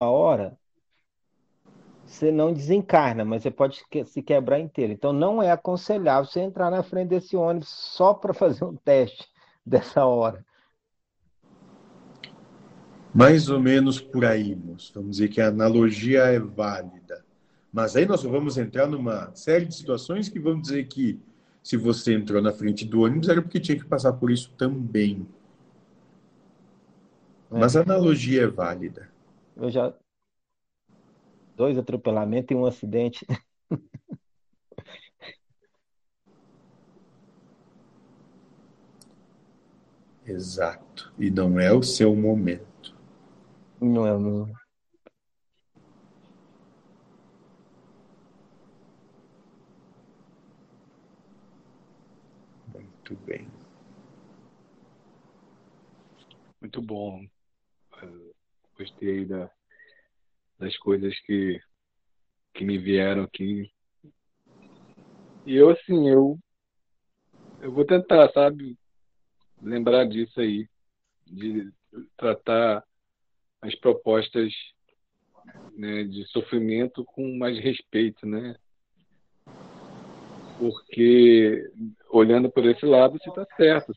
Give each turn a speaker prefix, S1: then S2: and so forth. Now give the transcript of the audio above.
S1: hora, você não desencarna, mas você pode se quebrar inteiro. Então, não é aconselhável você entrar na frente desse ônibus só para fazer um teste dessa hora.
S2: Mais ou menos por aí, moço. Vamos dizer que a analogia é válida. Mas aí nós vamos entrar numa série de situações que vamos dizer que se você entrou na frente do ônibus era porque tinha que passar por isso também. É. Mas a analogia é válida.
S1: Eu já. Dois atropelamentos e um acidente.
S2: Exato. E não é o seu momento.
S1: Não é o meu.
S2: Muito bem.
S3: Muito bom. Gostei da, das coisas que, que me vieram aqui. E eu, assim, eu, eu vou tentar, sabe, lembrar disso aí, de tratar as propostas né, de sofrimento com mais respeito, né? Porque olhando por esse lado, você está certo.